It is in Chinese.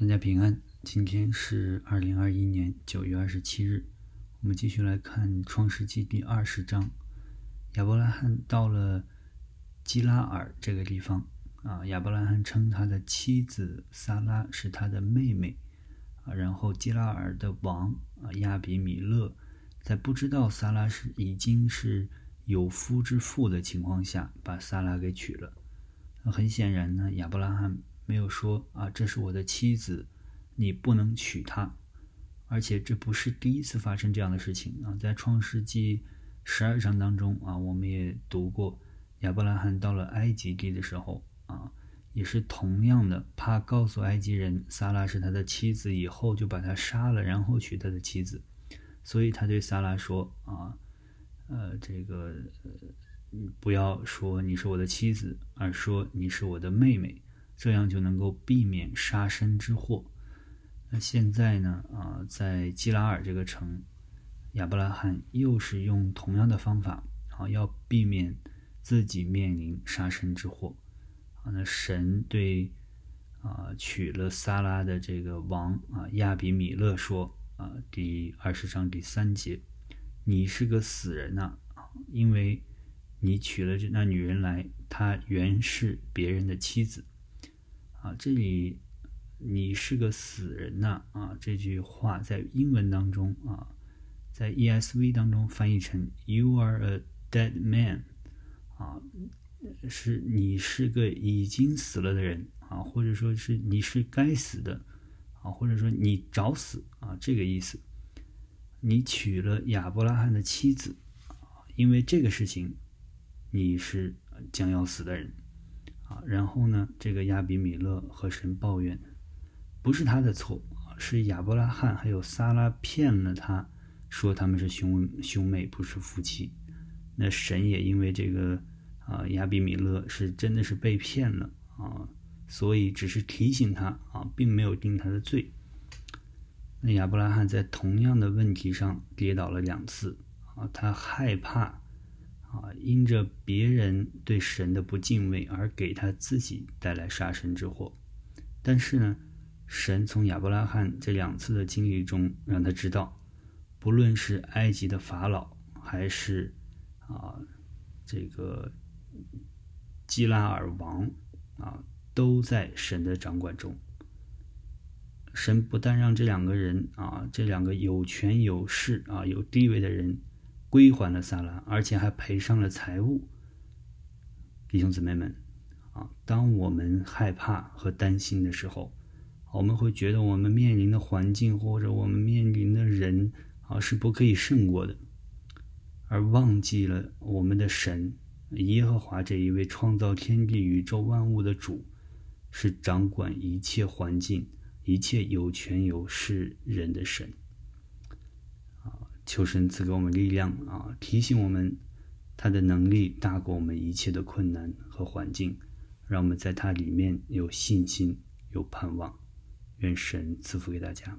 大家平安，今天是二零二一年九月二十七日，我们继续来看《创世纪》第二十章。亚伯拉罕到了基拉尔这个地方啊，亚伯拉罕称他的妻子撒拉是他的妹妹啊，然后基拉尔的王啊亚比米勒在不知道撒拉是已经是有夫之妇的情况下，把撒拉给娶了。很显然呢，亚伯拉罕。没有说啊，这是我的妻子，你不能娶她。而且这不是第一次发生这样的事情啊，在创世纪十二章当中啊，我们也读过亚伯拉罕到了埃及地的时候啊，也是同样的，怕告诉埃及人撒拉是他的妻子，以后就把他杀了，然后娶他的妻子。所以他对撒拉说啊，呃，这个不要说你是我的妻子，而说你是我的妹妹。这样就能够避免杀身之祸。那现在呢？啊，在基拉尔这个城，亚伯拉罕又是用同样的方法，啊，要避免自己面临杀身之祸。啊，那神对啊娶了撒拉的这个王啊亚比米勒说：啊，第二十章第三节，你是个死人呐！啊，因为你娶了这那女人来，她原是别人的妻子。啊，这里你是个死人呐！啊，这句话在英文当中啊，在 ESV 当中翻译成 “You are a dead man”，啊，是你是个已经死了的人啊，或者说是你是该死的啊，或者说你找死啊，这个意思。你娶了亚伯拉罕的妻子，因为这个事情，你是将要死的人。啊，然后呢？这个亚比米勒和神抱怨，不是他的错是亚伯拉罕还有撒拉骗了他，说他们是兄兄妹，不是夫妻。那神也因为这个啊，亚比米勒是真的是被骗了啊，所以只是提醒他啊，并没有定他的罪。那亚伯拉罕在同样的问题上跌倒了两次啊，他害怕。啊，因着别人对神的不敬畏而给他自己带来杀身之祸，但是呢，神从亚伯拉罕这两次的经历中让他知道，不论是埃及的法老，还是啊这个基拉尔王啊，都在神的掌管中。神不但让这两个人啊，这两个有权有势啊、有地位的人。归还了萨拉，而且还赔上了财物。弟兄姊妹们，啊，当我们害怕和担心的时候，我们会觉得我们面临的环境或者我们面临的人啊是不可以胜过的，而忘记了我们的神耶和华这一位创造天地宇宙万物的主，是掌管一切环境、一切有权有势人的神。求神赐给我们力量啊！提醒我们，他的能力大过我们一切的困难和环境，让我们在他里面有信心、有盼望。愿神赐福给大家。